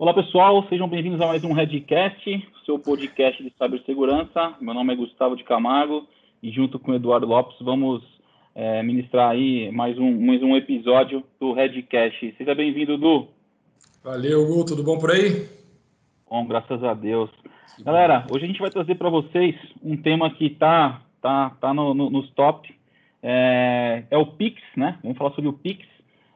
Olá pessoal, sejam bem-vindos a mais um Redcast, seu podcast de cibersegurança. Meu nome é Gustavo de Camargo e junto com o Eduardo Lopes vamos é, ministrar aí mais um, mais um episódio do Redcast. Seja bem-vindo, Du. Valeu, Gu, tudo bom por aí? Bom, graças a Deus. Galera, hoje a gente vai trazer para vocês um tema que tá, tá, tá no, no, nos top, é, é, o Pix, né? Vamos falar sobre o Pix,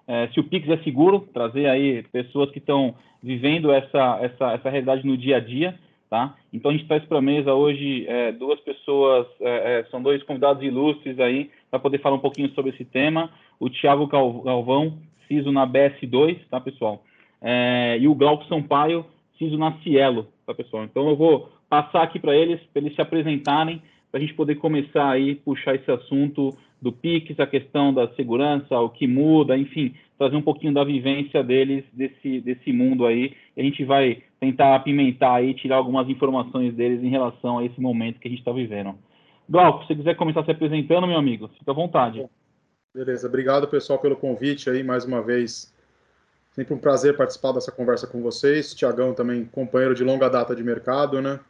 é, se o Pix é seguro, trazer aí pessoas que estão vivendo essa, essa, essa realidade no dia a dia, tá? Então a gente traz para a mesa hoje é, duas pessoas, é, é, são dois convidados ilustres aí, para poder falar um pouquinho sobre esse tema. O Thiago Galvão, CISO na BS2, tá, pessoal? É, e o Glauco Sampaio, CISO na Cielo, tá, pessoal? Então eu vou passar aqui para eles, para eles se apresentarem, para a gente poder começar aí, puxar esse assunto do Pix, a questão da segurança, o que muda, enfim, trazer um pouquinho da vivência deles, desse, desse mundo aí. E a gente vai tentar apimentar aí, tirar algumas informações deles em relação a esse momento que a gente está vivendo. Glauco, se você quiser começar se apresentando, meu amigo, fica à vontade. Beleza, obrigado pessoal pelo convite aí, mais uma vez. Sempre um prazer participar dessa conversa com vocês. Tiagão também, companheiro de longa data de mercado, né?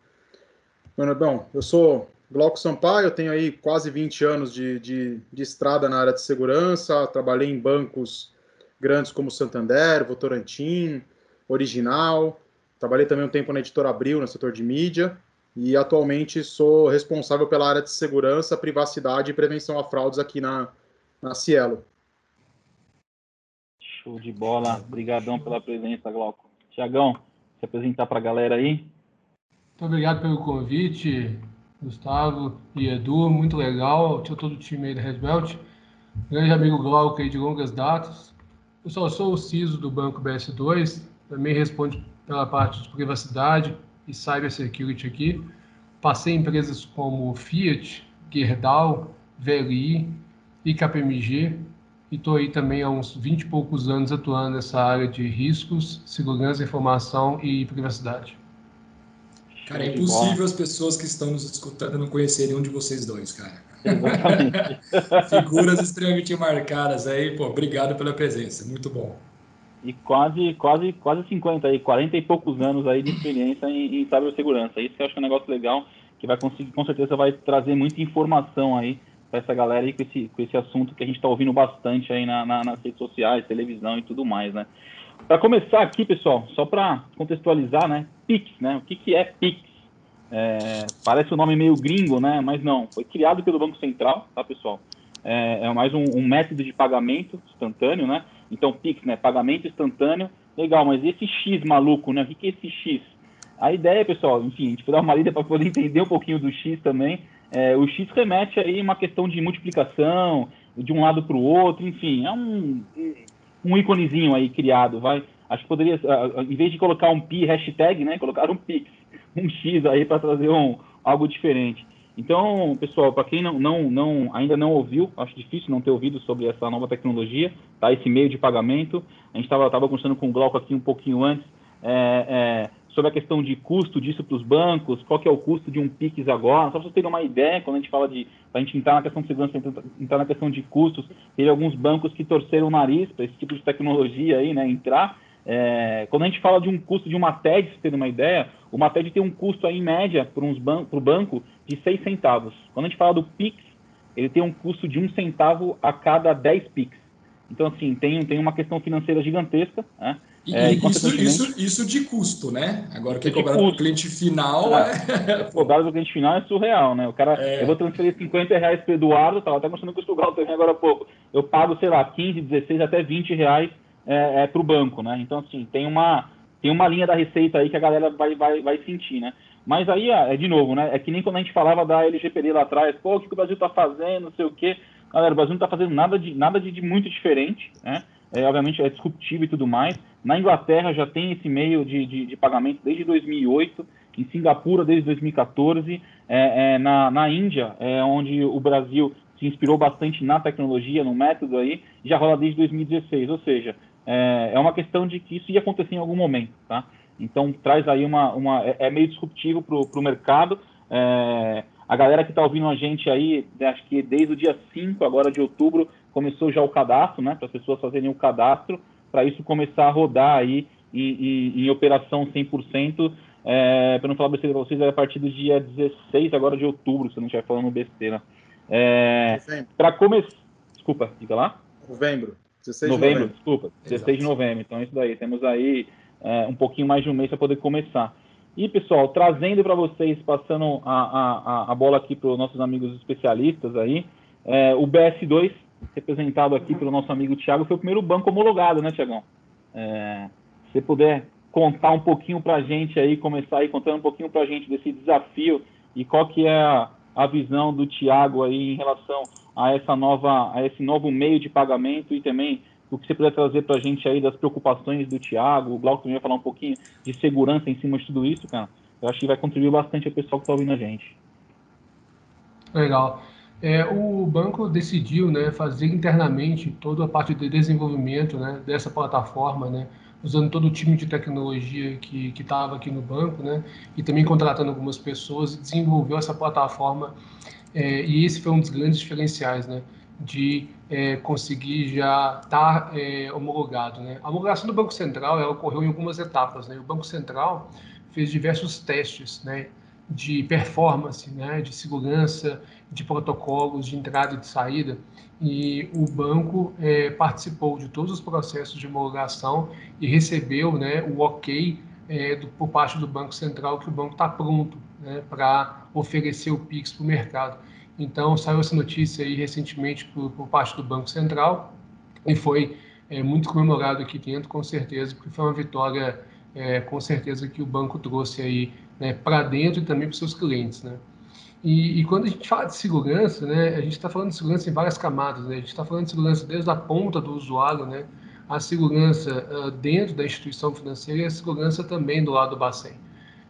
Bom, eu sou Glauco Sampaio, eu tenho aí quase 20 anos de, de, de, estrada na área de segurança, trabalhei em bancos grandes como Santander, Votorantim, Original, trabalhei também um tempo na Editora Abril, no setor de mídia, e atualmente sou responsável pela área de segurança, privacidade e prevenção a fraudes aqui na, na Cielo. Show de bola, obrigadão pela presença, Glauco. Tiagão, se apresentar para a galera aí. Muito obrigado pelo convite, Gustavo e Edu, muito legal. Tinha todo o time aí da Red Belt. Grande amigo Glauco aí de longas datas. Eu só sou o CISO do Banco BS2, também responde pela parte de privacidade e cybersecurity aqui. Passei em empresas como Fiat, Gerdau, VLI e KPMG e estou aí também há uns 20 e poucos anos atuando nessa área de riscos, segurança, informação e privacidade. Cara, é impossível as pessoas que estão nos escutando não conhecerem um de vocês dois, cara. Exatamente. Figuras extremamente marcadas aí, pô, obrigado pela presença, muito bom. E quase, quase, quase 50 aí, 40 e poucos anos aí de experiência em, em cibersegurança. Isso que eu acho que é um negócio legal, que vai conseguir, com certeza vai trazer muita informação aí para essa galera aí com esse, com esse assunto que a gente está ouvindo bastante aí na, na, nas redes sociais, televisão e tudo mais, né? Para começar aqui, pessoal, só para contextualizar, né? Pix, né? O que, que é Pix? É, parece um nome meio gringo, né? Mas não, foi criado pelo Banco Central, tá, pessoal? É, é mais um, um, método de pagamento instantâneo, né? Então, Pix, né? Pagamento instantâneo. Legal, mas esse X maluco, né? O que, que é esse X? A ideia, pessoal, enfim, a gente vai dar uma lida para poder entender um pouquinho do X também. É, o X remete aí uma questão de multiplicação, de um lado para o outro, enfim, é um, um íconezinho aí criado, vai. Acho que poderia, em vez de colocar um pi hashtag, né, colocar um pix, um x aí para trazer um, algo diferente. Então, pessoal, para quem não, não, não, ainda não ouviu, acho difícil não ter ouvido sobre essa nova tecnologia, tá? Esse meio de pagamento. A gente estava tava conversando com o Glauco aqui um pouquinho antes é, é, sobre a questão de custo disso para os bancos, qual que é o custo de um PIX agora, só para vocês terem uma ideia, quando a gente fala de, a gente entrar na questão de segurança, entrar na questão de custos, teve alguns bancos que torceram o nariz para esse tipo de tecnologia aí, né, entrar, é, quando a gente fala de um custo de uma TED, para ter uma ideia, uma TED tem um custo aí, em média para o banco de 6 centavos. Quando a gente fala do PIX, ele tem um custo de um centavo a cada 10 PIX. Então, assim, tem, tem uma questão financeira gigantesca. Né? E, é, isso, isso, isso de custo, né? Agora, o que é cobrado do cliente final é... é... Cobrado do cliente final é surreal, né? O cara, é... eu vou transferir 50 reais para o Eduardo, estava até mostrando que o Stugal também agora há pouco. Eu pago, sei lá, 15, 16, até 20 reais é, é para o banco, né? Então, assim, tem uma, tem uma linha da receita aí que a galera vai, vai, vai sentir, né? Mas aí, é de novo, né? É que nem quando a gente falava da LGPD lá atrás, pô, o que, que o Brasil está fazendo, não sei o quê. Galera, o Brasil não está fazendo nada de, nada de, de muito diferente, né? É, obviamente é disruptivo e tudo mais. Na Inglaterra já tem esse meio de, de, de pagamento desde 2008, em Singapura desde 2014, é, é, na, na Índia, é, onde o Brasil se inspirou bastante na tecnologia, no método aí, já rola desde 2016. Ou seja, é, é uma questão de que isso ia acontecer em algum momento, tá? Então traz aí uma, uma é, é meio disruptivo para o mercado. É, a galera que está ouvindo a gente aí, acho que desde o dia 5 agora de outubro começou já o cadastro, né? Para as pessoas fazerem o cadastro, para isso começar a rodar aí em, em, em operação 100%. É, para não falar besteira para vocês, é a partir do dia 16 agora de outubro, se eu não estiver falando besteira. É, para começar. Desculpa, diga lá. Novembro. 16 novembro, de novembro, desculpa. 16 Exato. de novembro. Então, isso daí. Temos aí é, um pouquinho mais de um mês para poder começar. E, pessoal, trazendo para vocês, passando a, a, a bola aqui para os nossos amigos especialistas aí, é, o BS2, representado aqui pelo nosso amigo Thiago, foi o primeiro banco homologado, né, Tiagão? É, se puder contar um pouquinho para a gente aí, começar aí contando um pouquinho para a gente desse desafio e qual que é a, a visão do Tiago aí em relação a essa nova, a esse novo meio de pagamento e também o que você puder trazer para a gente aí das preocupações do Tiago, o Glauco também vai falar um pouquinho de segurança em cima de tudo isso, cara. Eu acho que vai contribuir bastante ao pessoal que está ouvindo a gente. Legal. É, o banco decidiu né, fazer internamente toda a parte de desenvolvimento né, dessa plataforma, né, usando todo o time de tecnologia que estava aqui no banco, né, e também contratando algumas pessoas, desenvolveu essa plataforma, é, e esse foi um dos grandes diferenciais, né, de é, conseguir já estar tá, é, homologado. Né. A homologação do Banco Central ela ocorreu em algumas etapas. Né. O Banco Central fez diversos testes, né, de performance, né, de segurança, de protocolos de entrada e de saída, e o banco é, participou de todos os processos de homologação e recebeu né, o ok é, do, por parte do Banco Central que o banco está pronto né, para oferecer o PIX para o mercado. Então, saiu essa notícia aí recentemente por, por parte do Banco Central e foi é, muito comemorado aqui dentro, com certeza, porque foi uma vitória, é, com certeza, que o banco trouxe aí né, para dentro e também para os seus clientes. Né? E, e, quando a gente fala de segurança, né, a gente está falando de segurança em várias camadas. Né? A gente está falando de segurança desde a ponta do usuário, né, a segurança uh, dentro da instituição financeira e a segurança também do lado do Bacen.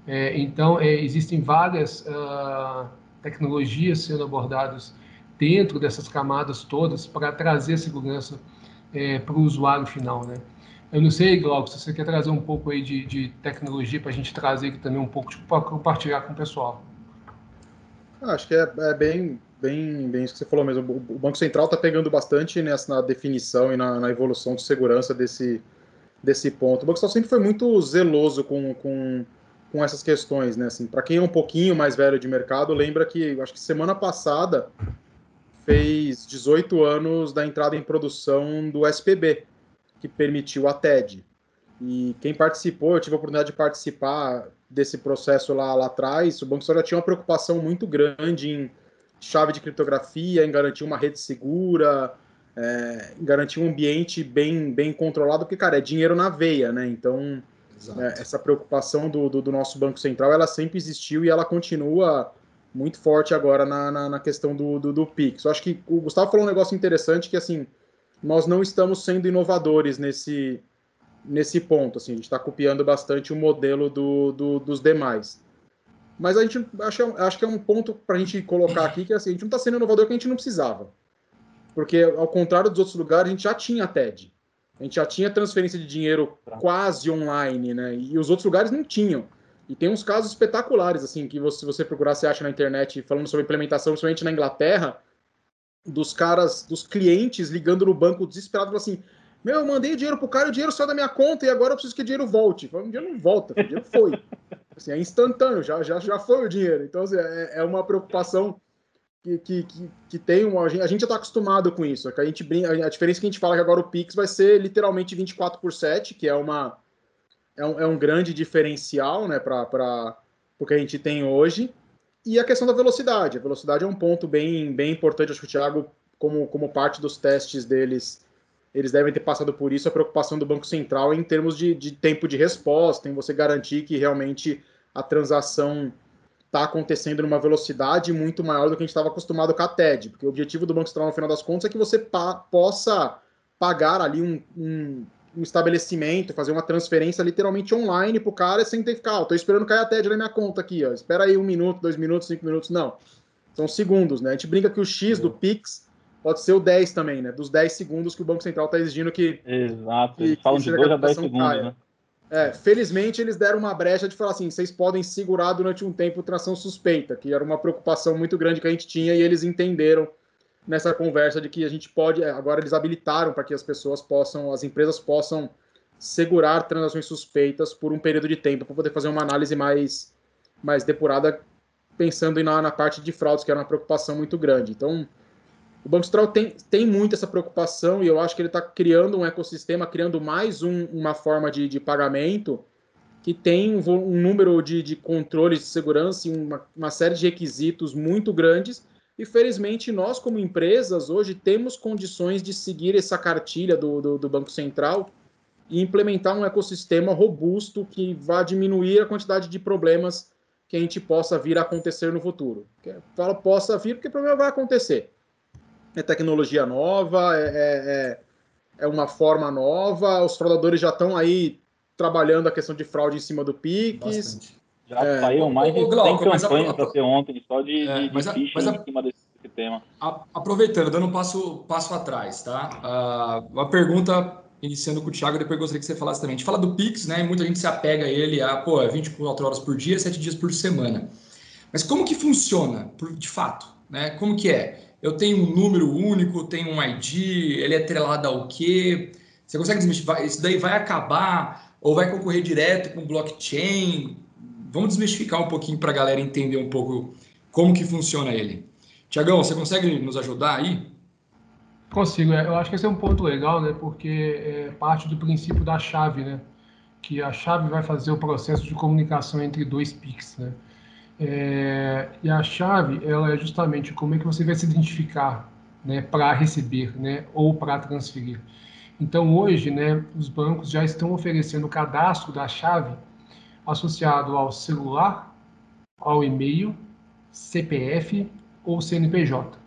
É, então, é, existem várias uh, tecnologias sendo abordadas dentro dessas camadas todas para trazer segurança é, para o usuário final. Né? Eu não sei, Glauco, se você quer trazer um pouco aí de, de tecnologia para a gente trazer aqui também um pouco, tipo, para compartilhar com o pessoal. Acho que é, é, bem, bem, bem isso que você falou mesmo. O Banco Central está pegando bastante nessa na definição e na, na, evolução de segurança desse, desse ponto. O Banco Central sempre foi muito zeloso com, com, com essas questões, né? Assim, Para quem é um pouquinho mais velho de mercado, lembra que acho que semana passada fez 18 anos da entrada em produção do SPB, que permitiu a TED. E quem participou, eu tive a oportunidade de participar desse processo lá, lá atrás, o Banco Central já tinha uma preocupação muito grande em chave de criptografia, em garantir uma rede segura, é, em garantir um ambiente bem, bem controlado, porque, cara, é dinheiro na veia, né? Então, é, essa preocupação do, do, do, nosso Banco Central, ela sempre existiu e ela continua muito forte agora na, na, na questão do, do, do PIX. Eu acho que o Gustavo falou um negócio interessante, que, assim, nós não estamos sendo inovadores nesse, nesse ponto. Assim, a gente está copiando bastante o modelo do, do, dos demais. Mas a gente acho, acho que é um ponto para a gente colocar aqui que assim, a gente não está sendo inovador que a gente não precisava. Porque, ao contrário dos outros lugares, a gente já tinha TED. A gente já tinha transferência de dinheiro quase online, né? E os outros lugares não tinham. E tem uns casos espetaculares, assim, que você, se você procurar, você acha na internet, falando sobre implementação, principalmente na Inglaterra, dos caras, dos clientes ligando no banco desesperado, assim, meu, eu mandei dinheiro pro cara, o dinheiro saiu da minha conta e agora eu preciso que o dinheiro volte. O dinheiro não volta, o dinheiro foi. Assim, é instantâneo, já, já, já foi o dinheiro. Então, assim, é, é uma preocupação que, que, que, que tem uma. A gente já está acostumado com isso. Que a, gente, a diferença é que a gente fala que agora o Pix vai ser literalmente 24 por 7, que é, uma, é, um, é um grande diferencial né, para o que a gente tem hoje. E a questão da velocidade. A velocidade é um ponto bem, bem importante. Acho que o Thiago, como, como parte dos testes deles eles devem ter passado por isso, a preocupação do Banco Central em termos de, de tempo de resposta, em você garantir que realmente a transação está acontecendo numa velocidade muito maior do que a gente estava acostumado com a TED, porque o objetivo do Banco Central, no final das contas, é que você pa possa pagar ali um, um, um, estabelecimento, fazer uma transferência literalmente online para o cara sem ter que ficar, estou esperando cair a TED na minha conta aqui, ó. espera aí um minuto, dois minutos, cinco minutos, não. São segundos, né? A gente brinca que o X do Pix pode ser o 10 também, né? Dos 10 segundos que o Banco Central está exigindo que. Exato, eles que, falam que de 2 a 10 segundos, caia. né? É, felizmente eles deram uma brecha de falar assim: vocês podem segurar durante um tempo tração suspeita, que era uma preocupação muito grande que a gente tinha, e eles entenderam nessa conversa de que a gente pode. É, agora eles habilitaram para que as pessoas possam, as empresas possam segurar transações suspeitas por um período de tempo para poder fazer uma análise mais, mais depurada, pensando na, na parte de fraudes, que era uma preocupação muito grande. Então, o Banco Central tem, tem muito essa preocupação e eu acho que ele está criando um ecossistema, criando mais um, uma forma de, de pagamento que tem um, um número de, de controles de segurança e uma, uma série de requisitos muito grandes. E felizmente nós, como empresas, hoje temos condições de seguir essa cartilha do, do, do Banco Central e implementar um ecossistema robusto que vá diminuir a quantidade de problemas que a gente possa vir a acontecer no futuro. Falo possa vir porque o problema vai acontecer. É tecnologia nova, é, é, é uma forma nova, os fraudadores já estão aí trabalhando a questão de fraude em cima do Pix. Bastante. Já é. saiu mais de 100 campanhas para ter ontem só de, é, de, mas de mas a, em cima desse, tema. A, aproveitando, dando um passo, passo atrás, tá? Uh, uma pergunta iniciando com o Thiago, depois gostaria que você falasse também. A gente fala do Pix, né? Muita gente se apega a ele a, pô, é 24 horas por dia, 7 dias por semana. Mas como que funciona, de fato? Né? Como que é? Eu tenho um número único, tenho um ID, ele é atrelado ao quê? Você consegue desmistificar? Isso daí vai acabar ou vai concorrer direto com blockchain? Vamos desmistificar um pouquinho para a galera entender um pouco como que funciona ele. Tiagão, você consegue nos ajudar aí? Consigo, é. eu acho que esse é um ponto legal, né? Porque é parte do princípio da chave, né? Que a chave vai fazer o processo de comunicação entre dois PICs, né? É, e a chave, ela é justamente como é que você vai se identificar, né? Para receber, né? Ou para transferir. Então hoje, né? Os bancos já estão oferecendo o cadastro da chave associado ao celular, ao e-mail, CPF ou CNPJ.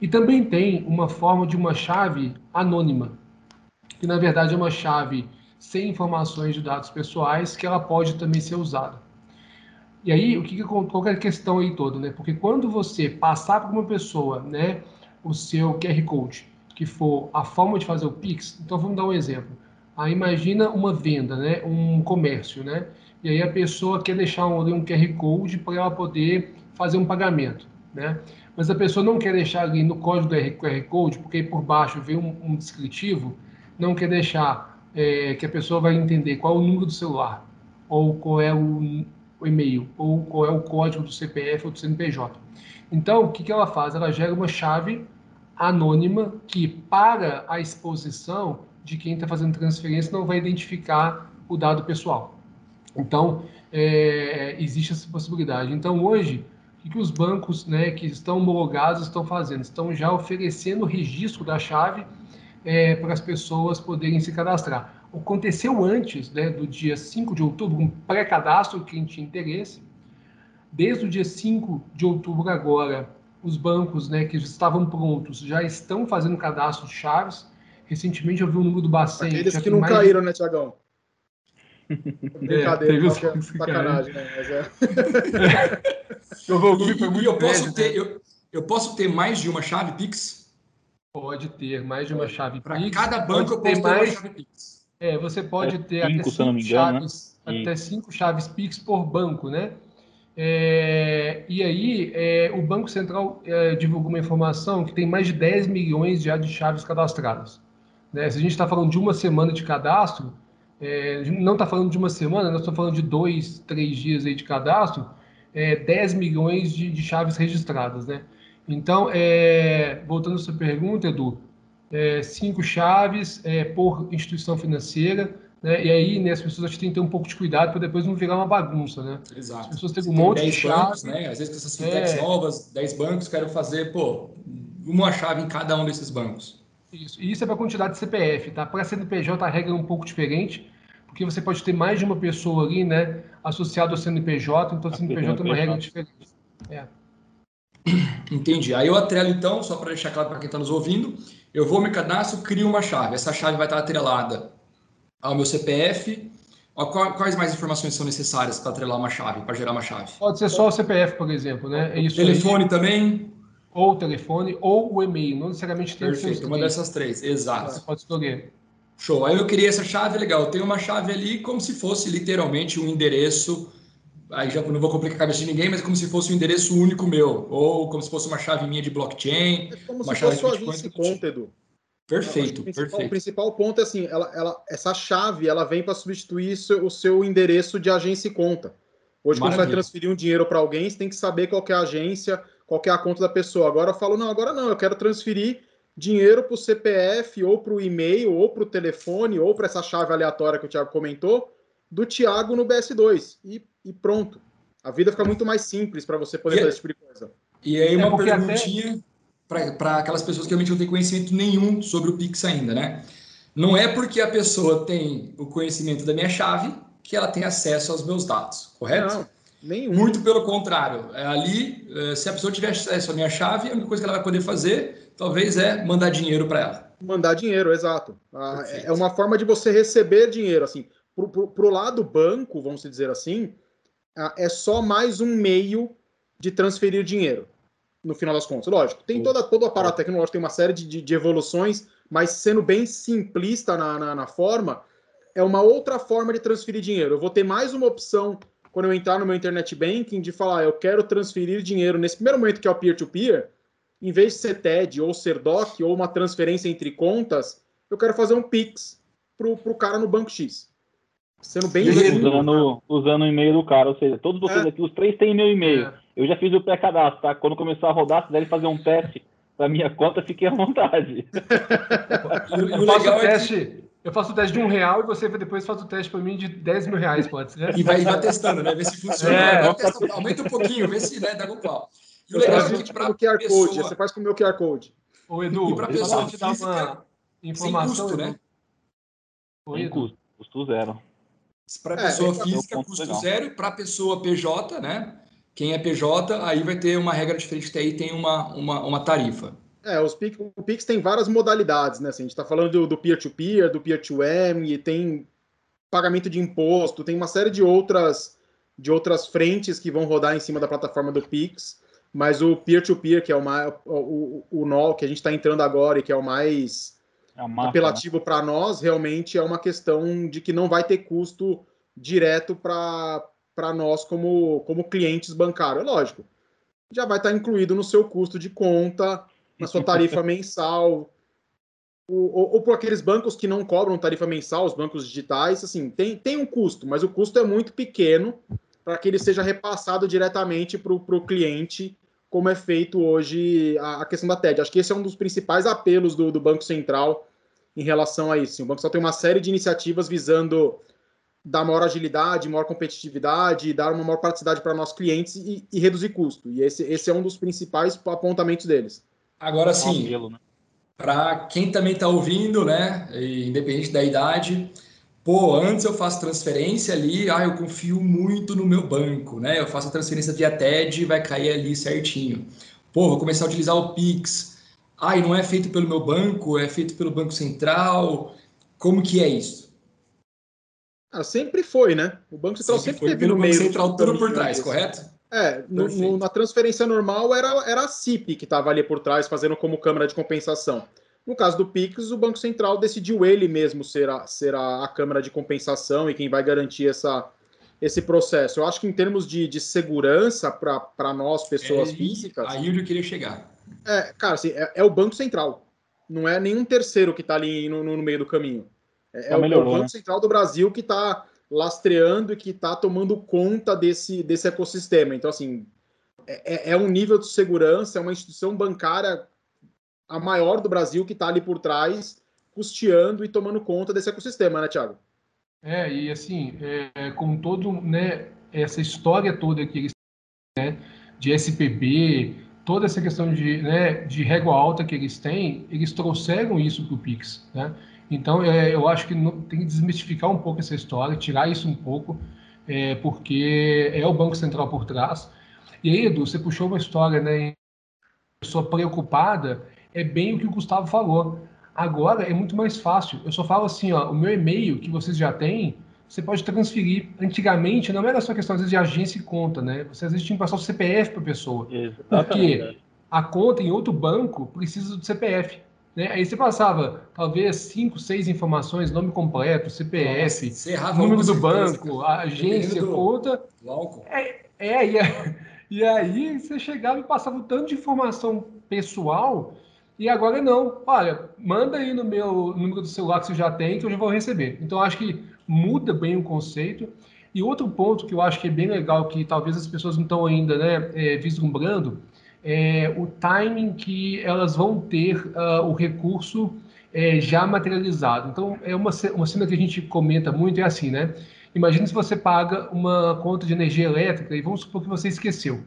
E também tem uma forma de uma chave anônima, que na verdade é uma chave sem informações de dados pessoais, que ela pode também ser usada. E aí, o que, qual é a questão aí toda, né? Porque quando você passar para uma pessoa, né, o seu QR Code, que for a forma de fazer o Pix, então vamos dar um exemplo. Aí imagina uma venda, né, um comércio, né? E aí a pessoa quer deixar um, um QR Code para ela poder fazer um pagamento, né? mas a pessoa não quer deixar ali no código do QR Code, porque por baixo vem um, um descritivo, não quer deixar é, que a pessoa vai entender qual é o número do celular, ou qual é o, o e-mail, ou qual é o código do CPF ou do CNPJ. Então, o que, que ela faz? Ela gera uma chave anônima que, para a exposição de quem está fazendo transferência, não vai identificar o dado pessoal. Então, é, existe essa possibilidade. Então, hoje, o que os bancos né, que estão homologados estão fazendo? Estão já oferecendo o registro da chave é, para as pessoas poderem se cadastrar. Aconteceu antes né, do dia 5 de outubro, um pré-cadastro, quem tinha interesse. Desde o dia 5 de outubro agora, os bancos né, que estavam prontos já estão fazendo cadastro de chaves. Recentemente eu vi o número do Bacen. Aqueles que não mais... caíram, né, Tiagão? Brincadeira, é, é sacanagem, né? Mas é. eu, vou, e, eu, posso ter, eu, eu posso ter mais de uma chave Pix? Pode ter mais de uma chave Para cada banco eu posso ter mais... uma chave Pix. É, você pode ter cinco, até cinco engano, chaves, né? até cinco chaves Pix por banco, né? É, e aí, é, o Banco Central é, divulgou uma informação que tem mais de 10 milhões já de chaves cadastradas. Né? Se a gente está falando de uma semana de cadastro, é, não está falando de uma semana, nós estamos falando de dois, três dias aí de cadastro, é, 10 milhões de, de chaves registradas, né? Então, é, voltando à sua pergunta, Edu, é, cinco chaves é, por instituição financeira, né? E aí, né, as pessoas têm que ter um pouco de cuidado para depois não virar uma bagunça, né? Exato. As pessoas têm um monte de chaves, né? Às vezes com essas fintechs é. novas, 10 bancos, quero fazer, pô, uma chave em cada um desses bancos. Isso, e isso é para a quantidade de CPF, tá? Para CNPJ a regra é um pouco diferente, porque você pode ter mais de uma pessoa ali, né, associado ao CNPJ, então o CNPJ é uma regra diferente. É. Entendi. Aí eu atrelo então, só para deixar claro para quem está nos ouvindo, eu vou me cadastro, crio uma chave. Essa chave vai estar atrelada ao meu CPF. Quais mais informações são necessárias para atrelar uma chave, para gerar uma chave? Pode ser só o CPF, por exemplo, né? É isso telefone aí. também? Ou o telefone, ou o e-mail. Não necessariamente tem Perfeito, uma dessas três, exato. Você pode escolher. Show. Aí eu criei essa chave, legal. Eu tenho uma chave ali como se fosse literalmente um endereço. Aí já não vou complicar a cabeça de ninguém, mas como se fosse um endereço único meu. Ou como se fosse uma chave minha de blockchain. É como uma se chave fosse de Bitcoin. Conta, Edu. Perfeito, o principal, perfeito. O principal ponto é assim, ela, ela, essa chave ela vem para substituir o seu endereço de agência e conta. Hoje, Maravilha. quando você vai transferir um dinheiro para alguém, você tem que saber qual é a agência, qual é a conta da pessoa. Agora eu falo, não, agora não, eu quero transferir dinheiro para o CPF, ou para o e-mail, ou para o telefone, ou para essa chave aleatória que o Thiago comentou, do Thiago no BS2. E, e pronto. A vida fica muito mais simples para você poder e, fazer esse tipo de coisa. E aí, uma é perguntinha até... para aquelas pessoas que realmente não têm conhecimento nenhum sobre o Pix ainda, né? Não é porque a pessoa tem o conhecimento da minha chave que ela tem acesso aos meus dados, correto? Não, nenhum. Muito pelo contrário. É ali, é, se a pessoa tiver acesso à minha chave, a única coisa que ela vai poder fazer, talvez, é mandar dinheiro para ela. Mandar dinheiro, exato. Ah, é uma forma de você receber dinheiro, assim. Para o lado banco, vamos dizer assim, é só mais um meio de transferir dinheiro, no final das contas. Lógico, tem toda, todo o aparato tecnológico, tem uma série de, de evoluções, mas sendo bem simplista na, na, na forma, é uma outra forma de transferir dinheiro. Eu vou ter mais uma opção quando eu entrar no meu internet banking de falar, eu quero transferir dinheiro nesse primeiro momento que é o peer-to-peer, -peer, em vez de ser TED ou ser DOC ou uma transferência entre contas, eu quero fazer um Pix para o cara no banco X. Sendo bem usando, usando o e-mail do cara, ou seja, todos vocês é. aqui, os três têm meu e-mail. É. Eu já fiz o pré-cadastro, tá? Quando começar a rodar, se quiserem fazer um teste para minha conta, fiquem à vontade. o, legal é que... Eu faço o teste de um real e você depois faz o teste para mim de 10 mil reais, pode ser? E vai, vai testando, né? Ver se funciona. É. Testa, aumenta um pouquinho, vê se né, dá com qual. E o legal é que para o QR pessoa... Code, você faz com o meu QR Code. Ô, Edu, e para pessoa te dar uma informação, custo, né? Sem custo, custo zero. Para é, pessoa é, física, é custo legal. zero, e para pessoa PJ, né? Quem é PJ, aí vai ter uma regra diferente, que aí tem uma, uma, uma tarifa. É, os Pix, o Pix tem várias modalidades, né? Assim, a gente está falando do peer-to-peer, do peer-to-M, tem pagamento de imposto, tem uma série de outras, de outras frentes que vão rodar em cima da plataforma do Pix, mas o peer-to-peer, -peer, que é o, mais, o, o, o nó que a gente está entrando agora e que é o mais é massa, apelativo né? para nós, realmente é uma questão de que não vai ter custo direto para nós como, como clientes bancários. É lógico, já vai estar tá incluído no seu custo de conta, na sua tarifa mensal, ou, ou, ou por aqueles bancos que não cobram tarifa mensal, os bancos digitais, assim, tem, tem um custo, mas o custo é muito pequeno para que ele seja repassado diretamente para o cliente, como é feito hoje a, a, questão da TED. Acho que esse é um dos principais apelos do, do Banco Central em relação a isso. O Banco Central tem uma série de iniciativas visando dar maior agilidade, maior competitividade, dar uma maior praticidade para nossos clientes e, e reduzir custo. E esse, esse é um dos principais apontamentos deles. Agora sim, né? para quem também está ouvindo, né, independente da idade, pô, antes eu faço transferência ali, ah, eu confio muito no meu banco, né? Eu faço a transferência via TED e vai cair ali certinho. Pô, vou começar a utilizar o Pix. Ah, e não é feito pelo meu banco, é feito pelo Banco Central. Como que é isso? Ah, sempre foi, né? O Banco Central sempre, sempre teve no meio. Banco Central tudo por trás, correto? É, no, no, na transferência normal era, era a CIP que estava ali por trás, fazendo como câmara de compensação. No caso do Pix, o Banco Central decidiu ele mesmo ser a, ser a, a câmara de compensação e quem vai garantir essa, esse processo. Eu acho que em termos de, de segurança para nós, pessoas é, físicas. Aí onde eu queria chegar. É, cara, assim, é, é, o Banco Central. Não é nenhum terceiro que está ali no, no, meio do caminho. É, é, o, é o Banco né? Central do Brasil que está lastreando e que está tomando conta desse, desse ecossistema. Então, assim, é, é, é um nível de segurança, é uma instituição bancária a maior do Brasil que está ali por trás, custeando e tomando conta desse ecossistema, né, Thiago? É, e assim, é, com todo, né, essa história toda que eles né, de SPB, toda essa questão de, né, de régua alta que eles têm, eles trouxeram isso para o Pix, né? Então, é, eu acho que tem que desmistificar um pouco essa história, tirar isso um pouco, é, porque é o Banco Central por trás. E aí, Edu, você puxou uma história, né? Pessoa preocupada, é bem o que o Gustavo falou. Agora é muito mais fácil. Eu só falo assim, ó, o meu e-mail que vocês já têm, você pode transferir. Antigamente não era só questão às vezes de agência e conta, né? Você às vezes tinha que passar o CPF para a pessoa. Exatamente. Porque a conta em outro banco precisa do CPF. Né? Aí você passava talvez cinco, seis informações, nome completo, CPF, Nossa, número do banco, a agência, conta. É, é, e, e aí você chegava e passava um tanto de informação pessoal E agora não. Olha, manda aí no meu número do celular que você já tem, que eu já vou receber. Então, acho que muda bem o conceito. E outro ponto que eu acho que é bem legal, que talvez as pessoas não estão ainda né, é, vislumbrando, é o timing que elas vão ter uh, o recurso é, já materializado. Então, é uma, uma cena que a gente comenta muito, é assim, né? Imagina se você paga uma conta de energia elétrica e vamos supor que você esqueceu.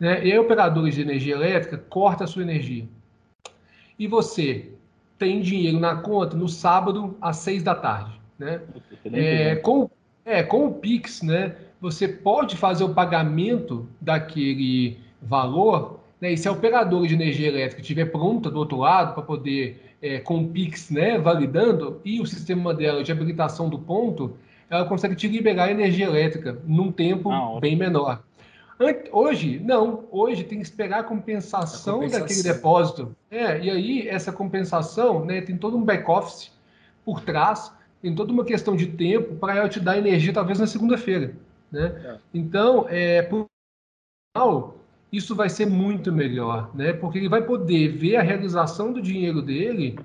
Né? E aí, operadores de energia elétrica corta a sua energia. E você tem dinheiro na conta no sábado às seis da tarde. Né? É, com, é, com o Pix, né, você pode fazer o pagamento daquele valor, né, e se a operadora de energia elétrica estiver pronta do outro lado para poder, é, com o Pix, né, validando, e o sistema dela de habilitação do ponto, ela consegue te liberar energia elétrica num tempo ah, bem menor. Hoje, não. Hoje tem que esperar a compensação, a compensação. daquele depósito. É, e aí, essa compensação né, tem todo um back-office por trás tem toda uma questão de tempo para ela te dar energia, talvez na segunda-feira. Né? É. Então, é, por final, isso vai ser muito melhor, né? porque ele vai poder ver a realização do dinheiro dele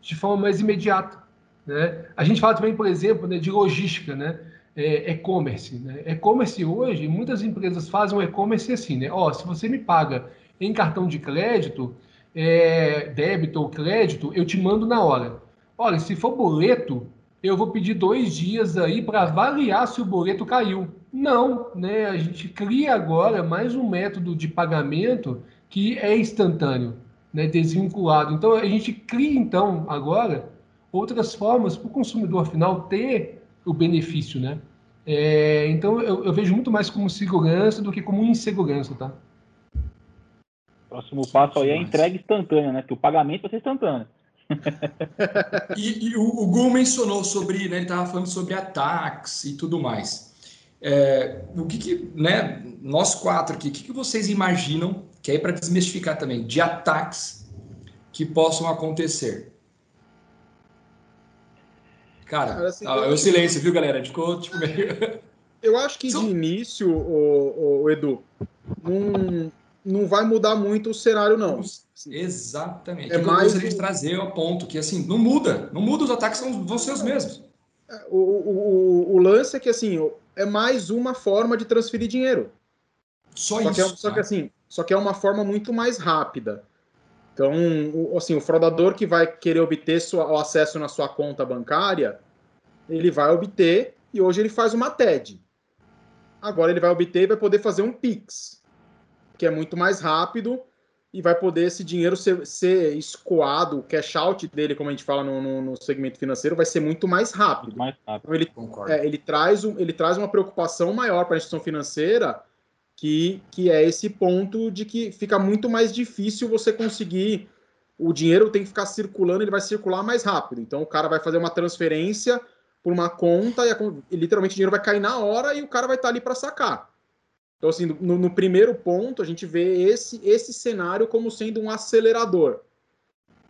de forma mais imediata. Né? A gente fala também, por exemplo, né, de logística, né? É, e-commerce. Né? E-commerce hoje, muitas empresas fazem o e-commerce assim, né? Ó, se você me paga em cartão de crédito, é, débito ou crédito, eu te mando na hora. Olha, se for boleto, eu vou pedir dois dias aí para avaliar se o boleto caiu. Não, né? A gente cria agora mais um método de pagamento que é instantâneo, né? Desvinculado. Então a gente cria então agora outras formas para o consumidor final ter o benefício, né? É, então eu, eu, vejo muito mais como segurança do que como insegurança, tá? Próximo passo aí é a entrega instantânea, né? Que o pagamento vai ser instantâneo. e, e o, o Gu mencionou sobre, né, ele estava falando sobre ataques e tudo mais. É, o que, que, né, nós quatro aqui, o que, que vocês imaginam, que é para desmistificar também, de ataques que possam acontecer? Cara, assim, ah, é o silêncio, viu, galera? Ficou tipo meio. Eu acho que de início, o, o, o Edu, não, não vai mudar muito o cenário, não. Exatamente. É eu mais gostaria de trazer ao ponto que, assim, não muda. Não muda, os ataques são, vão ser os mesmos. É, o, o, o, lance é que, assim, é mais uma forma de transferir dinheiro. Só, só isso. Que é, só que, assim, só que é uma forma muito mais rápida. Então, o, assim, o fraudador que vai querer obter sua, o acesso na sua conta bancária, ele vai obter e hoje ele faz uma TED. Agora ele vai obter e vai poder fazer um PIX que é muito mais rápido e vai poder esse dinheiro ser, ser escoado, o cash out dele, como a gente fala no, no, no segmento financeiro, vai ser muito mais rápido. Mais rápido. Então, ele, é, ele, traz um, ele traz uma preocupação maior para a instituição financeira, que, que é esse ponto de que fica muito mais difícil você conseguir. O dinheiro tem que ficar circulando, ele vai circular mais rápido. Então o cara vai fazer uma transferência por uma conta e, a, e literalmente o dinheiro vai cair na hora e o cara vai estar tá ali para sacar. Então, assim, no, no, primeiro ponto, a gente vê esse, esse cenário como sendo um acelerador.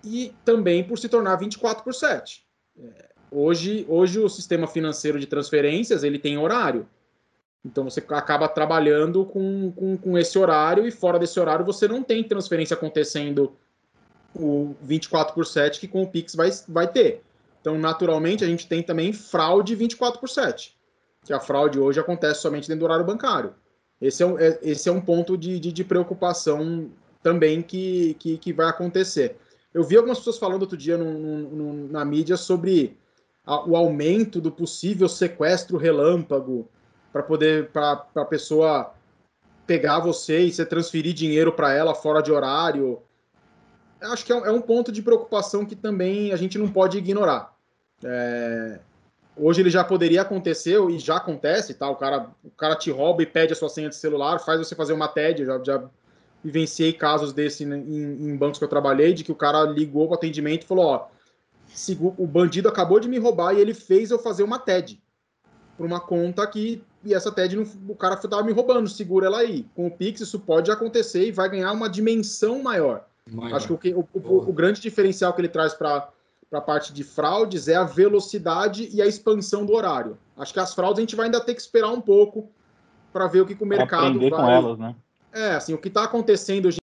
E também por se tornar 24 por 7. É, hoje, hoje, o sistema financeiro de transferências ele tem horário. Então, você acaba trabalhando com, com, com esse horário e fora desse horário você não tem transferência acontecendo o 24 por 7 que com o Pix vai, vai ter. Então, naturalmente, a gente tem também fraude 24 por 7. Que a fraude hoje acontece somente dentro do horário bancário. Esse é um, é, esse é um ponto de, de, de preocupação também que, que, que, vai acontecer. Eu vi algumas pessoas falando outro dia no, no, na mídia sobre a, o aumento do possível sequestro relâmpago para poder para a pessoa pegar você e você transferir dinheiro para ela fora de horário. Acho que é, é, um ponto de preocupação que também a gente não pode ignorar. É, Hoje ele já poderia acontecer e já acontece, tá? O cara, o cara te rouba e pede a sua senha de celular, faz você fazer uma TED. Já, já vivenciei casos desse em, em bancos que eu trabalhei, de que o cara ligou para o atendimento e falou: Ó, o bandido acabou de me roubar e ele fez eu fazer uma TED por uma conta que e essa TED não, o cara estava me roubando, segura ela aí. Com o Pix isso pode acontecer e vai ganhar uma dimensão maior. maior. Acho que o, o, o, grande diferencial que ele traz para para a parte de fraudes é a velocidade e a expansão do horário. Acho que as fraudes a gente vai ainda ter que esperar um pouco para ver o que, que o mercado aprender vai. com elas, né? É, assim, o que está acontecendo hoje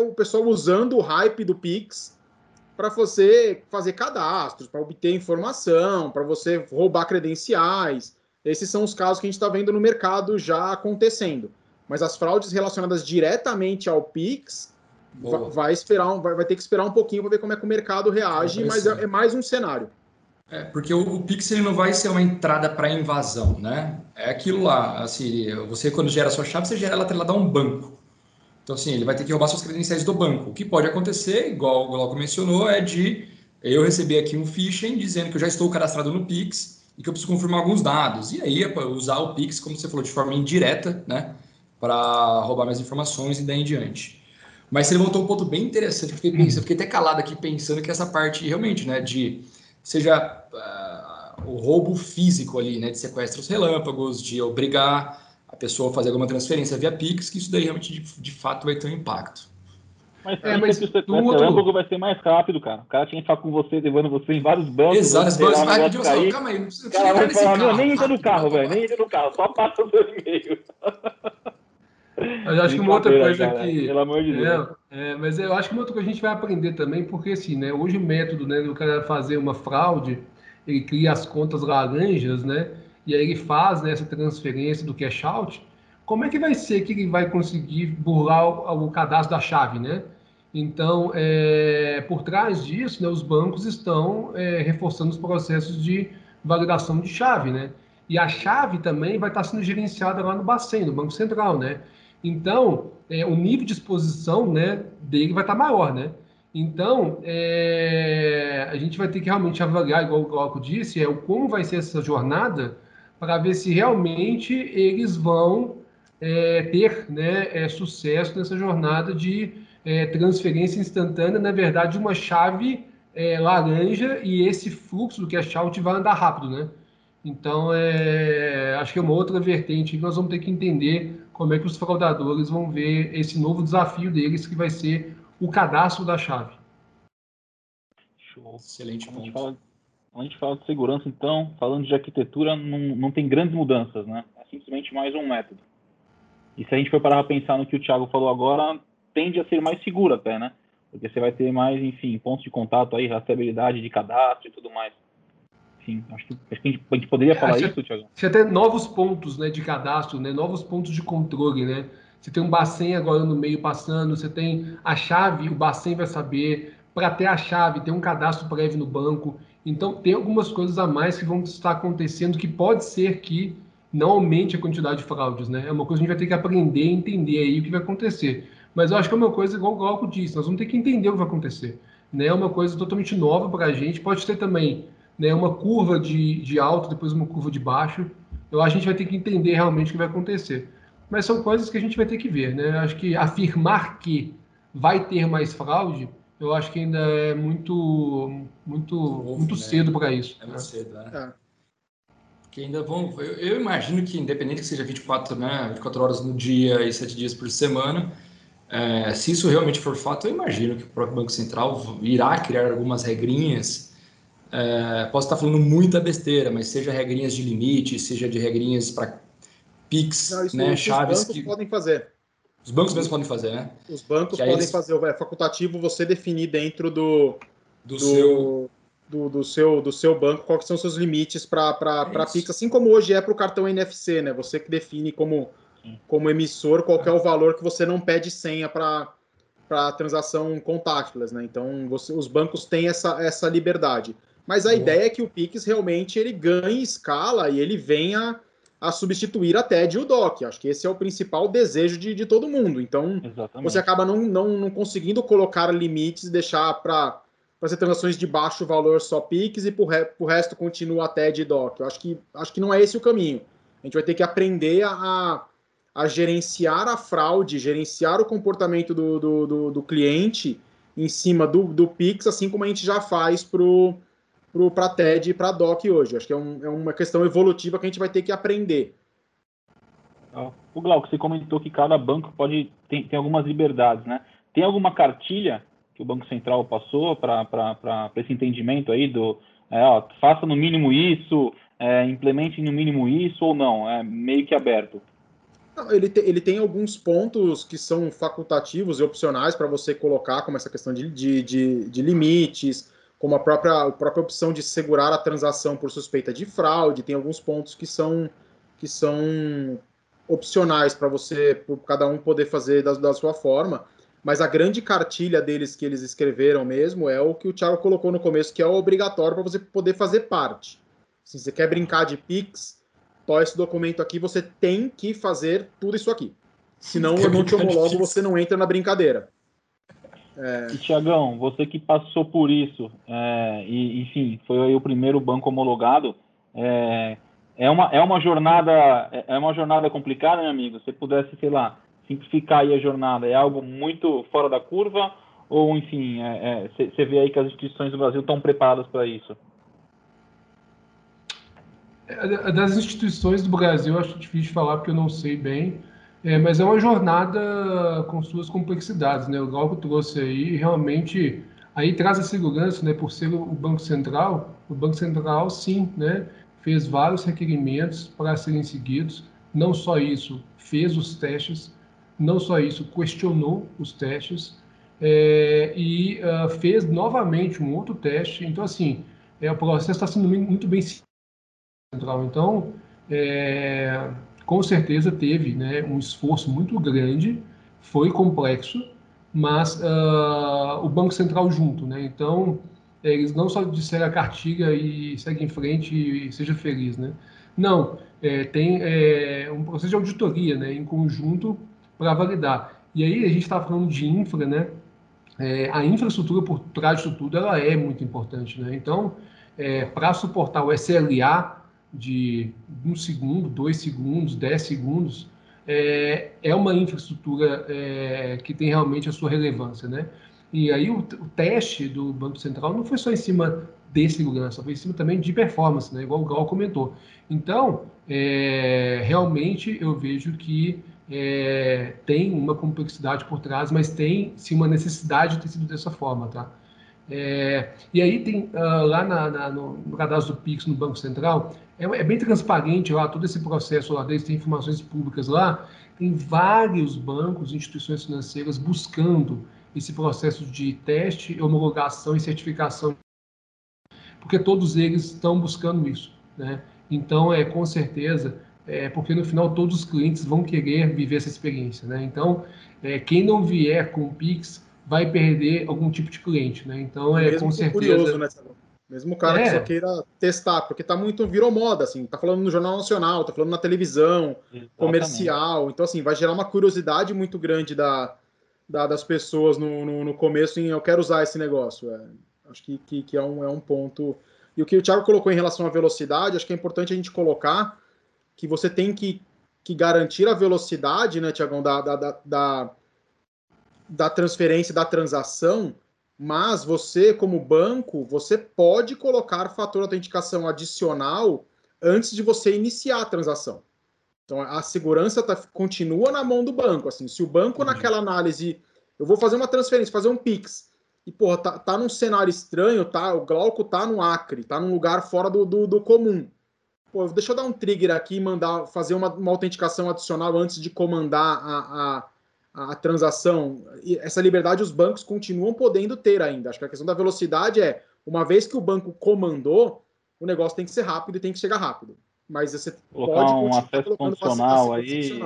é o pessoal usando o hype do Pix para você fazer cadastros, para obter informação, para você roubar credenciais. Esses são os casos que a gente está vendo no mercado já acontecendo. Mas as fraudes relacionadas diretamente ao Pix, vai, vai, esperar um, vai, vai, ter que esperar um pouquinho para ver como é que o mercado reage, mas é, é, mais um cenário. É, porque o, o Pix ele não vai ser uma entrada para invasão, né? É aquilo lá, assim, você quando gera a sua chave, você gera ela atrelada a um banco. Então, assim, ele vai ter que roubar suas credenciais do banco. O que pode acontecer, igual o Glauco mencionou, é de eu receber aqui um phishing dizendo que eu já estou cadastrado no Pix e que eu preciso confirmar alguns dados. E aí, é usar o Pix, como você falou, de forma indireta, né? Para roubar minhas informações e daí em diante. Mas você levantou um ponto bem interessante. Eu fiquei, pensando, eu fiquei até calado aqui pensando que essa parte realmente, né? De seja uh, o roubo físico ali, né? De sequestros relâmpagos, de obrigar a pessoa fazer alguma transferência via Pix, que isso daí realmente de, de fato vai ter um impacto. Mas, é, mas que o sequestro outro... vai ser mais rápido, cara. O cara tinha que falar com você, levando você em vários bancos. Exato, os bancos vai pedir você, calma aí, não precisa, cara vai falar, carro, nem entra no carro, velho, nem entra no carro, só passa o seu e-mail. Mas acho que uma outra coisa cara, que. Pelo amor de Deus. É, é, mas eu acho que uma outra coisa que a gente vai aprender também, porque assim, né? Hoje o método né, do cara fazer uma fraude, ele cria as contas laranjas, né? e aí ele faz né, essa transferência do cash out, como é que vai ser que ele vai conseguir burlar o, o cadastro da chave, né? Então, é, por trás disso, né, os bancos estão é, reforçando os processos de validação de chave, né? E a chave também vai estar sendo gerenciada lá no Bacen, no Banco Central, né? Então, é, o nível de exposição né, dele vai estar maior, né? Então, é, a gente vai ter que realmente avaliar, igual o Glauco disse, é como vai ser essa jornada para ver se realmente eles vão é, ter né, é, sucesso nessa jornada de é, transferência instantânea, na verdade, uma chave é, laranja e esse fluxo do cash out vai andar rápido, né? Então, é, acho que é uma outra vertente que nós vamos ter que entender como é que os fraudadores vão ver esse novo desafio deles, que vai ser o cadastro da chave. Show. Excelente ponto. Quando a gente fala de segurança, então, falando de arquitetura, não, não tem grandes mudanças, né? É simplesmente mais um método. E se a gente for parar para pensar no que o Thiago falou agora, tende a ser mais seguro até, né? Porque você vai ter mais, enfim, pontos de contato aí, rastreabilidade de cadastro e tudo mais. Enfim, acho que, acho que a, gente, a gente poderia é, falar isso, Thiago. Você tem novos pontos né, de cadastro, né, novos pontos de controle, né? Você tem um Bacen agora no meio passando, você tem a chave, o Bacen vai saber. Para ter a chave, tem um cadastro prévio no banco. Então, tem algumas coisas a mais que vão estar acontecendo que pode ser que não aumente a quantidade de fraudes, né? É uma coisa que a gente vai ter que aprender e entender aí o que vai acontecer. Mas eu acho que é uma coisa, igual o Glauco disse, nós vamos ter que entender o que vai acontecer. Né? É uma coisa totalmente nova para a gente. Pode ter também né, uma curva de, de alto, depois uma curva de baixo. Eu acho que a gente vai ter que entender realmente o que vai acontecer. Mas são coisas que a gente vai ter que ver. Né? Eu acho que afirmar que vai ter mais fraude eu acho que ainda é muito muito Novo, muito né? cedo para isso. É muito né? cedo, né? É. Que ainda vão. Eu, eu, imagino que, independente que seja 24, né, 24 horas no dia e 7 dias por semana, é, se isso realmente for fato, eu imagino que o próprio Banco Central irá criar algumas regrinhas. É, posso estar falando muita besteira, mas seja regrinhas de limite, seja de regrinhas para PIX, Não, isso, né, chaves que podem fazer. Os bancos mesmo podem fazer, né? Os bancos podem eles... fazer, é facultativo você definir dentro do, do, do seu do, do, seu, do seu banco quais são os seus limites para é Pix, assim como hoje é para o cartão NFC, né? Você que define como, como emissor qual é o valor que você não pede senha para para transação contactless, né? Então você, os bancos têm essa, essa liberdade. Mas a Boa. ideia é que o Pix realmente ele ganhe escala e ele venha a substituir a TED e o DOC. Acho que esse é o principal desejo de, de todo mundo. Então, Exatamente. você acaba não, não, não conseguindo colocar limites e deixar para ser transações de baixo valor só PIX e para o resto continua a TED e DOC. Eu acho que, acho que não é esse o caminho. A gente vai ter que aprender a, a gerenciar a fraude, gerenciar o comportamento do, do, do, do cliente em cima do, do Pix, assim como a gente já faz para TED e para DOC hoje. Acho que é, um, é, uma questão evolutiva que a gente vai ter que aprender. O Glauco, você comentou que cada banco pode tem, tem algumas liberdades, né? Tem alguma cartilha que o Banco Central passou para esse entendimento aí do é, ó, faça no mínimo isso, é, implemente no mínimo isso ou não? É meio que aberto. Ele, te, ele tem alguns pontos que são facultativos e opcionais para você colocar, como essa questão de, de, de, de, limites, como a própria, a própria opção de segurar a transação por suspeita de fraude. Tem alguns pontos que são, que são opcionais para você, por cada um poder fazer da, da sua forma. Mas a grande cartilha deles que eles escreveram mesmo é o que o Thiago colocou no começo, que é obrigatório para você poder fazer parte. Se você quer brincar de Pix, to esse documento aqui, você tem que fazer tudo isso aqui. Senão eu não te homologo, você não entra na brincadeira. É... E, Tiagão, você que passou por isso, é, e enfim, foi o primeiro banco homologado, é, é, uma, é uma jornada é, é uma jornada complicada, meu amigo? Se pudesse, sei lá, simplificar aí a jornada, é algo muito fora da curva? Ou, enfim, você é, é, vê aí que as instituições do Brasil estão preparadas para isso? É, das instituições do Brasil, acho difícil falar porque eu não sei bem, é, mas é uma jornada com suas complexidades, né? O Glauco trouxe aí, realmente, aí traz a segurança, né? Por ser o Banco Central, o Banco Central, sim, né? Fez vários requerimentos para serem seguidos. Não só isso, fez os testes, não só isso, questionou os testes é, e uh, fez novamente um outro teste. Então, assim, é, o processo está sendo muito bem central. Então, é, com certeza teve né, um esforço muito grande, foi complexo, mas uh, o Banco Central junto. Né? Então, eles não só disseram a cartilha e segue em frente e seja feliz. Né? Não, é, tem é, um processo de auditoria né, em conjunto para validar. E aí a gente está falando de infra, né? É, a infraestrutura por trás disso tudo ela é muito importante, né? Então, é, para suportar o SLA de um segundo, dois segundos, dez segundos, é, é uma infraestrutura é, que tem realmente a sua relevância, né? E aí o, o, teste do Banco Central não foi só em cima de segurança, foi em cima também de performance, né? Igual o Gal comentou. Então, é, realmente eu vejo que é, tem uma complexidade por trás, mas tem sim uma necessidade de ter sido dessa forma, tá? É, e aí tem uh, lá na, na, no, no, cadastro do Pix no Banco Central, é, é, bem transparente lá, todo esse processo lá deles, tem informações públicas lá, tem vários bancos, instituições financeiras buscando esse processo de teste, homologação e certificação, porque todos eles estão buscando isso, né? Então, é com certeza, é, porque no final todos os clientes vão querer viver essa experiência, né? Então, é, quem não vier com o Pix vai perder algum tipo de cliente, né? Então, é Mesmo com certeza. Curioso, né, Mesmo o cara é. que só queira testar, porque tá muito virou moda, assim, tá falando no Jornal Nacional, tá falando na televisão, Exatamente. comercial, então assim, vai gerar uma curiosidade muito grande da, da das pessoas no, no, no, começo em eu quero usar esse negócio. É, acho que, que, que, é, um, é um ponto. E o que o Thiago colocou em relação à velocidade, acho que é importante a gente colocar que você tem que, que garantir a velocidade, né, Tiagão, da, da, da, da transferência, da transação, mas você, como banco, você pode colocar fator de autenticação adicional antes de você iniciar a transação. Então, a segurança tá, continua na mão do banco. Assim, se o banco, uhum. naquela análise, eu vou fazer uma transferência, fazer um PIX, e, porra, tá, tá num cenário estranho, tá? O Glauco tá no Acre, tá num lugar fora do, do, do comum pô, deixa eu dar um trigger aqui e mandar fazer uma, uma autenticação adicional antes de comandar a, a, a, transação. E essa liberdade os bancos continuam podendo ter ainda. Acho que a questão da velocidade é, uma vez que o banco comandou, o negócio tem que ser rápido e tem que chegar rápido. Mas você Colocar pode um acesso funcional aí.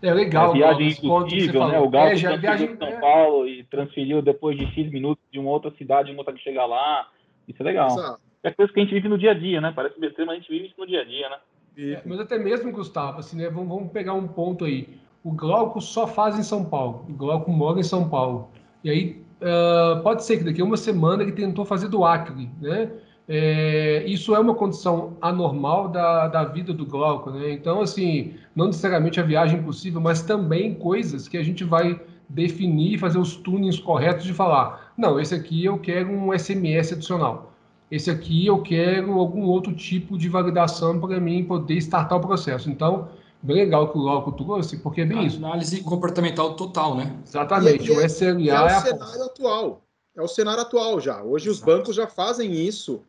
É legal. A viagem impossível, né? O Galo é, já, viagem... São Paulo e transferiu depois de X minutos de uma outra cidade, uma outra que chegar lá. Isso é legal. Exato é coisa que a gente vive no dia a dia, né? Parece besteira, mas a gente vive isso no dia a dia, né? É, mas até mesmo, Gustavo, assim, né? Vamos, vamos, pegar um ponto aí. O Glauco só faz em São Paulo. O Glauco mora em São Paulo. E aí, uh, pode ser que daqui a uma semana ele tentou fazer do Acre, né? É, isso é uma condição anormal da, da vida do Glauco, né? Então, assim, não necessariamente a viagem possível, mas também coisas que a gente vai definir fazer os tunings corretos de falar, não, esse aqui eu quero um SMS adicional esse aqui eu quero algum outro tipo de validação para mim poder startar o processo. Então, bem legal que o Loco trouxe, porque é bem a isso. Análise comportamental total, né? Exatamente. E, o SLA é, é, o cenário atual. É o cenário atual já. Hoje Exato. os bancos já fazem isso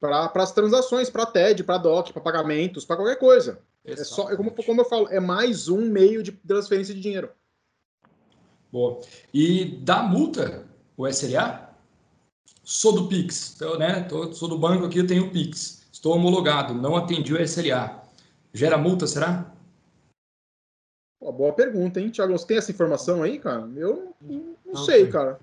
para as transações, para TED, para DOC, para pagamentos, para qualquer coisa. É só, é como, como eu falo, é mais um meio de transferência de dinheiro. Boa. E da multa, o SLA? Sou do Pix, então, né? Tô, sou do banco aqui, eu tenho o Pix. Estou homologado, não atendi o SLA. Gera multa, será? Pô, boa pergunta, hein, Thiago? Você tem essa informação aí, cara? Eu não, não sei, cara.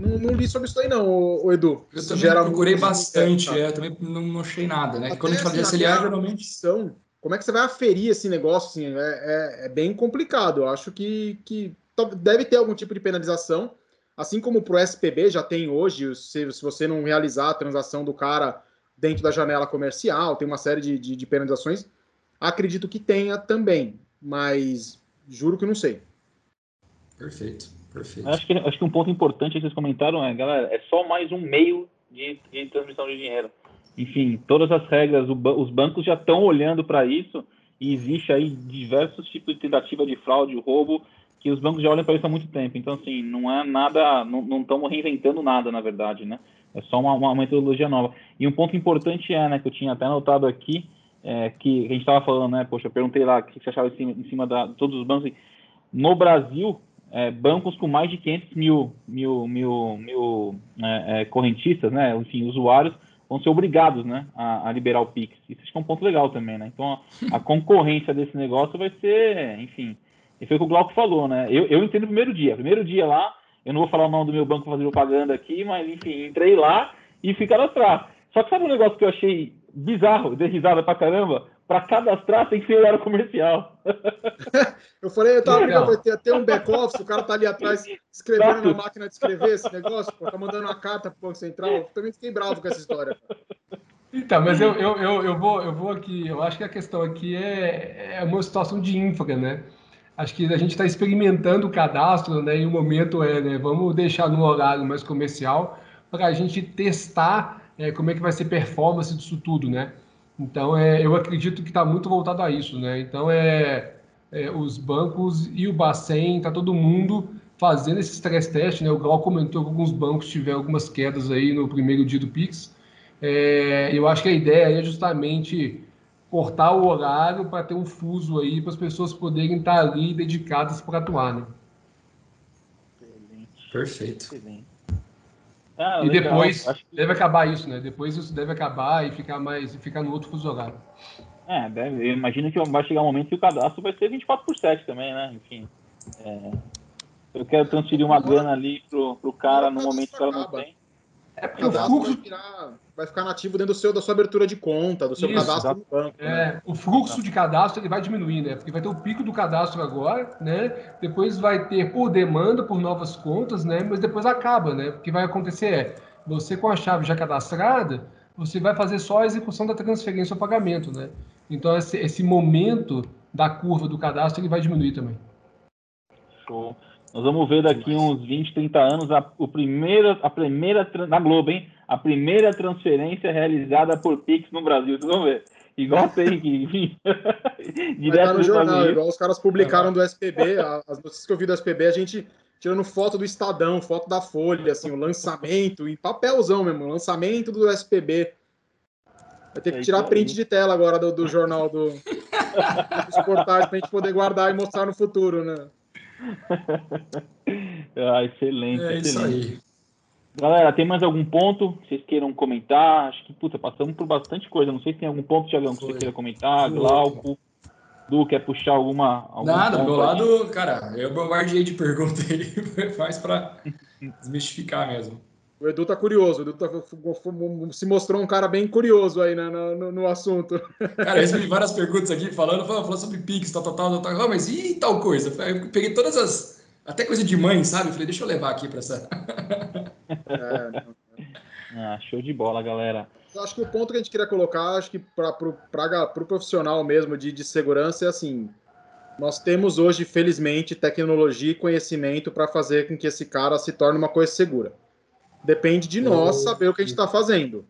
Não, não, li sobre isso aí, não, o, Edu. Eu também gera procurei bastante, é, também não, não, achei nada, né? Até Quando a gente fala de assim, SLA, geralmente. Como é que você vai aferir esse negócio? Assim, é, é, é bem complicado. Eu acho que, que deve ter algum tipo de penalização. Assim como para o SPB já tem hoje, se, se, você não realizar a transação do cara dentro da janela comercial, tem uma série de, de, de penalizações. Acredito que tenha também, mas juro que não sei. Perfeito, perfeito. Acho que, acho que um ponto importante que vocês comentaram é, galera, é só mais um meio de, de transmissão de dinheiro enfim, todas as regras, os bancos já estão olhando para isso e existe aí diversos tipos de tentativa de fraude, roubo, que os bancos já olham para isso há muito tempo. Então, assim, não é nada, não estamos reinventando nada, na verdade, né? É só uma, uma, metodologia nova. E um ponto importante é, né, que eu tinha até anotado aqui, é, que a gente estava falando, né, poxa, eu perguntei lá o que você achava em cima, em cima da, todos os bancos. No Brasil, é, bancos com mais de 500 mil, mil, mil, mil é, é, correntistas, né, enfim, usuários, vão ser obrigados né, a, a, liberar o Pix. Isso acho que é um ponto legal também, né? Então, a, a concorrência desse negócio vai ser, enfim, e foi o que o Glauco falou, né? Eu, eu entendo o primeiro dia. Primeiro dia lá, eu não vou falar o nome do meu banco fazer propaganda aqui, mas, enfim, entrei lá e fui cadastrar. Só que sabe um negócio que eu achei bizarro, dei risada pra caramba? para cadastrar tem que ser horário comercial. eu falei, eu tava vai ter até um back-office, o cara tá ali atrás escrevendo na máquina de escrever esse negócio, pô, tá mandando uma carta pro Banco Central. Eu também fiquei bravo com essa história. Então, mas eu, eu, eu, eu, vou, eu vou aqui, eu acho que a questão aqui é, é uma situação de infra, né? Acho que a gente está experimentando o cadastro, né? E o momento é, né? Vamos deixar no horário mais comercial para a gente testar é, como é que vai ser performance disso tudo, né? Então, é, eu acredito que está muito voltado a isso, né? Então, é, é os bancos e o Bacen, está todo mundo fazendo esse stress test, né? O Grau comentou que alguns bancos tiveram algumas quedas aí no primeiro dia do Pix. É, eu acho que a ideia é justamente cortar o horário para ter um fuso aí para as pessoas poderem estar tá ali dedicadas para atuar, né? Perfeito. Ah, e legal. depois que... deve acabar isso, né? Depois isso deve acabar e ficar mais ficar no outro fuso horário. É, deve, eu imagino que vai chegar um momento que o cadastro vai ser 24 por 7 também, né? Enfim. É, eu quero transferir uma grana ali pro, pro cara no momento que ela não tem. É porque o fluxo vai, virar, vai, ficar nativo dentro do seu, da sua abertura de conta, do seu Isso, cadastro no banco. É, né? O fluxo de cadastro ele vai diminuir, né? Porque vai ter o pico do cadastro agora, né? Depois vai ter por demanda, por novas contas, né? Mas depois acaba, né? O que vai acontecer é, você com a chave já cadastrada, você vai fazer só a execução da transferência ou pagamento, né? Então esse, esse momento da curva do cadastro ele vai diminuir também. Show. Nós vamos ver daqui uns 20, 30 anos a, o primeiro, a primeira, na Globo, hein? A primeira transferência realizada por Pix no Brasil. Vocês vão ver. Igual tem que. Direto no jornal, igual os caras publicaram do SPB, as notícias que eu vi do SPB, a gente tirando foto do Estadão, foto da Folha, assim, o lançamento, em papelzão mesmo, lançamento do SPB. Vai ter que tirar print de tela agora do, do jornal do, dos portais pra gente poder guardar e mostrar no futuro, né? ah, excelente. É excelente. isso aí. Galera, tem mais algum ponto que vocês queiram comentar? Acho que, puta, passamos por bastante coisa. Não sei se tem algum ponto, Tiagão, que você queira comentar. Glauco, Du, quer puxar alguma. Nada, do meu lado, cara, eu bombardeei de pergunta aí, faz para desmistificar mesmo. O Edu tá curioso, o Edu tá, se mostrou um cara bem curioso aí né, no, no, assunto. Cara, eu recebi várias perguntas aqui falando, falando sobre Pix, tal, tal, tal, tal, mas e tal coisa? Eu peguei todas as. Até coisa de mãe, sabe? Falei, deixa eu levar aqui para essa. É, não, Ah, show de bola, galera. Acho que o ponto que a gente queria colocar, acho que para o profissional mesmo de, de segurança é assim: nós temos hoje, felizmente, tecnologia e conhecimento para fazer com que esse cara se torne uma coisa segura. Depende de nós saber o que a gente está fazendo.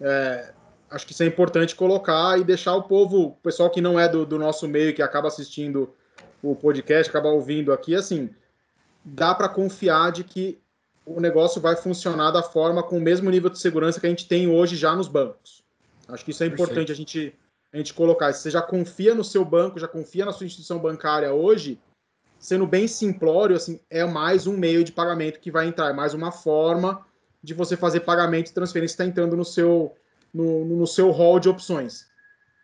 É, acho que isso é importante colocar e deixar o povo, o pessoal que não é do, do nosso meio, que acaba assistindo o podcast, acaba ouvindo aqui, assim, dá para confiar de que o negócio vai funcionar da forma com o mesmo nível de segurança que a gente tem hoje já nos bancos. Acho que isso é importante a gente, a gente colocar. Se você já confia no seu banco, já confia na sua instituição bancária hoje, sendo bem simplório, assim, é mais um meio de pagamento que vai entrar, é mais uma forma de você fazer pagamento e transferência está entrando no seu, no, no seu hall de opções.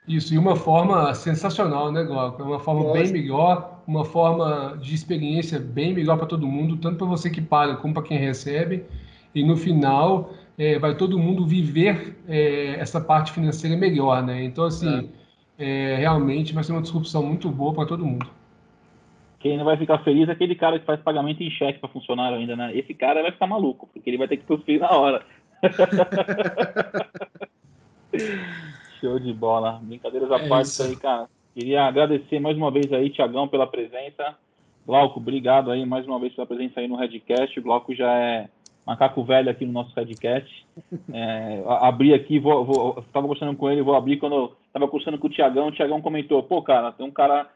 Isso, e uma forma sensacional, né, Glauco? É uma forma Lógico. bem melhor, uma forma de experiência bem melhor para todo mundo, tanto para você que paga como para quem recebe. E no final, é, vai todo mundo viver é, essa parte financeira melhor, né? Então, assim, é. é realmente vai ser uma disrupção muito boa para todo mundo. Quem não vai ficar feliz é aquele cara que faz pagamento em cheque para funcionário ainda, né? Esse cara vai ficar maluco, porque ele vai ter que transferir na hora. Show de bola. Brincadeiras à é parte isso. aí, cara. Queria agradecer mais uma vez aí, Tiagão, pela presença. Glauco, obrigado aí mais uma vez pela presença aí no Redcast. O Glauco já é macaco velho aqui no nosso Redcast. É, abri aqui, vou, vou, estava conversando com ele, vou abrir quando eu estava conversando com o Tiagão. O Tiagão comentou: pô, cara, tem um cara.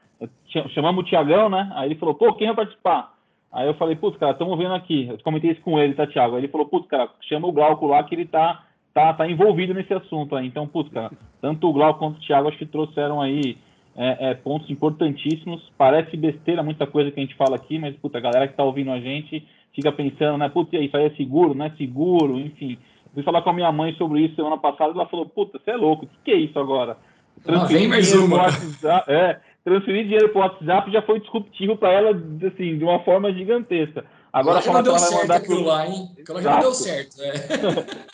Chamamos o Tiagão, né? Aí ele falou: pô, quem vai participar? Aí eu falei: putz, cara, estamos vendo aqui. Eu comentei isso com ele, tá, Tiago? Aí ele falou: putz, cara, chama o Glauco lá que ele tá tá, tá envolvido nesse assunto aí. Então, putz, cara, tanto o Glauco quanto o Thiago acho que trouxeram aí é, é, pontos importantíssimos. Parece besteira muita coisa que a gente fala aqui, mas, puta, a galera que tá ouvindo a gente fica pensando, né, putz, isso aí é seguro, não é seguro, enfim. fui falar com a minha mãe sobre isso semana passada e ela falou, puta, você é louco, o que, que é isso agora? Transferir ah, mais uma. WhatsApp, é, transferir dinheiro para o WhatsApp já foi disruptivo para ela, assim, de uma forma gigantesca. Agora que não deu certo aquilo pro... lá, hein? Aquilo já não deu certo. É.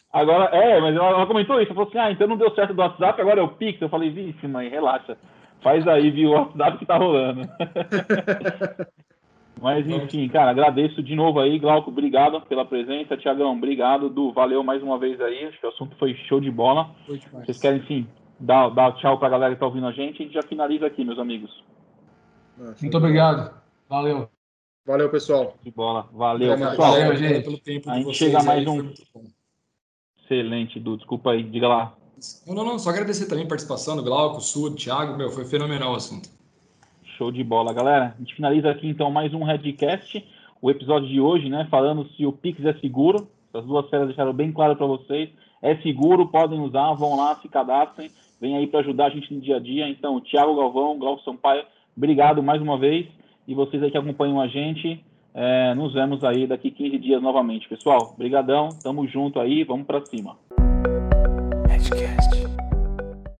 agora, é, mas ela, ela, comentou isso. Ela falou assim: ah, então não deu certo do WhatsApp, agora é o Pix. Eu falei, vixe, mãe, relaxa. Faz aí, viu, o WhatsApp que tá rolando. mas enfim, cara, agradeço de novo aí, Glauco, obrigado pela presença. Tiagão, obrigado. Du, valeu mais uma vez aí. Acho que o assunto foi show de bola. Vocês querem, enfim, dar, dar tchau pra galera que tá ouvindo a gente? A gente já finaliza aqui, meus amigos. Muito obrigado. Valeu. Valeu, pessoal. De bola. Valeu, pessoal. Valeu, gente. Pelo tempo a gente chega mais um. Excelente, Du. Desculpa aí, diga lá. Não, não, não. Só agradecer também a participação do Glauco, Sul, do Thiago. Meu, foi fenomenal o assunto. Show de bola, galera. A gente finaliza aqui então mais um Redcast. O episódio de hoje, né? Falando se o Pix é seguro. As duas férias deixaram bem claro para vocês. É seguro, podem usar, vão lá, se cadastrem. Vem aí para ajudar a gente no dia a dia. Então, Thiago Galvão, Glauco Sampaio, obrigado mais uma vez. E vocês aí que acompanham a gente, é, nos vemos aí daqui 15 dias novamente. Pessoal, brigadão, tamo junto aí, vamos para cima.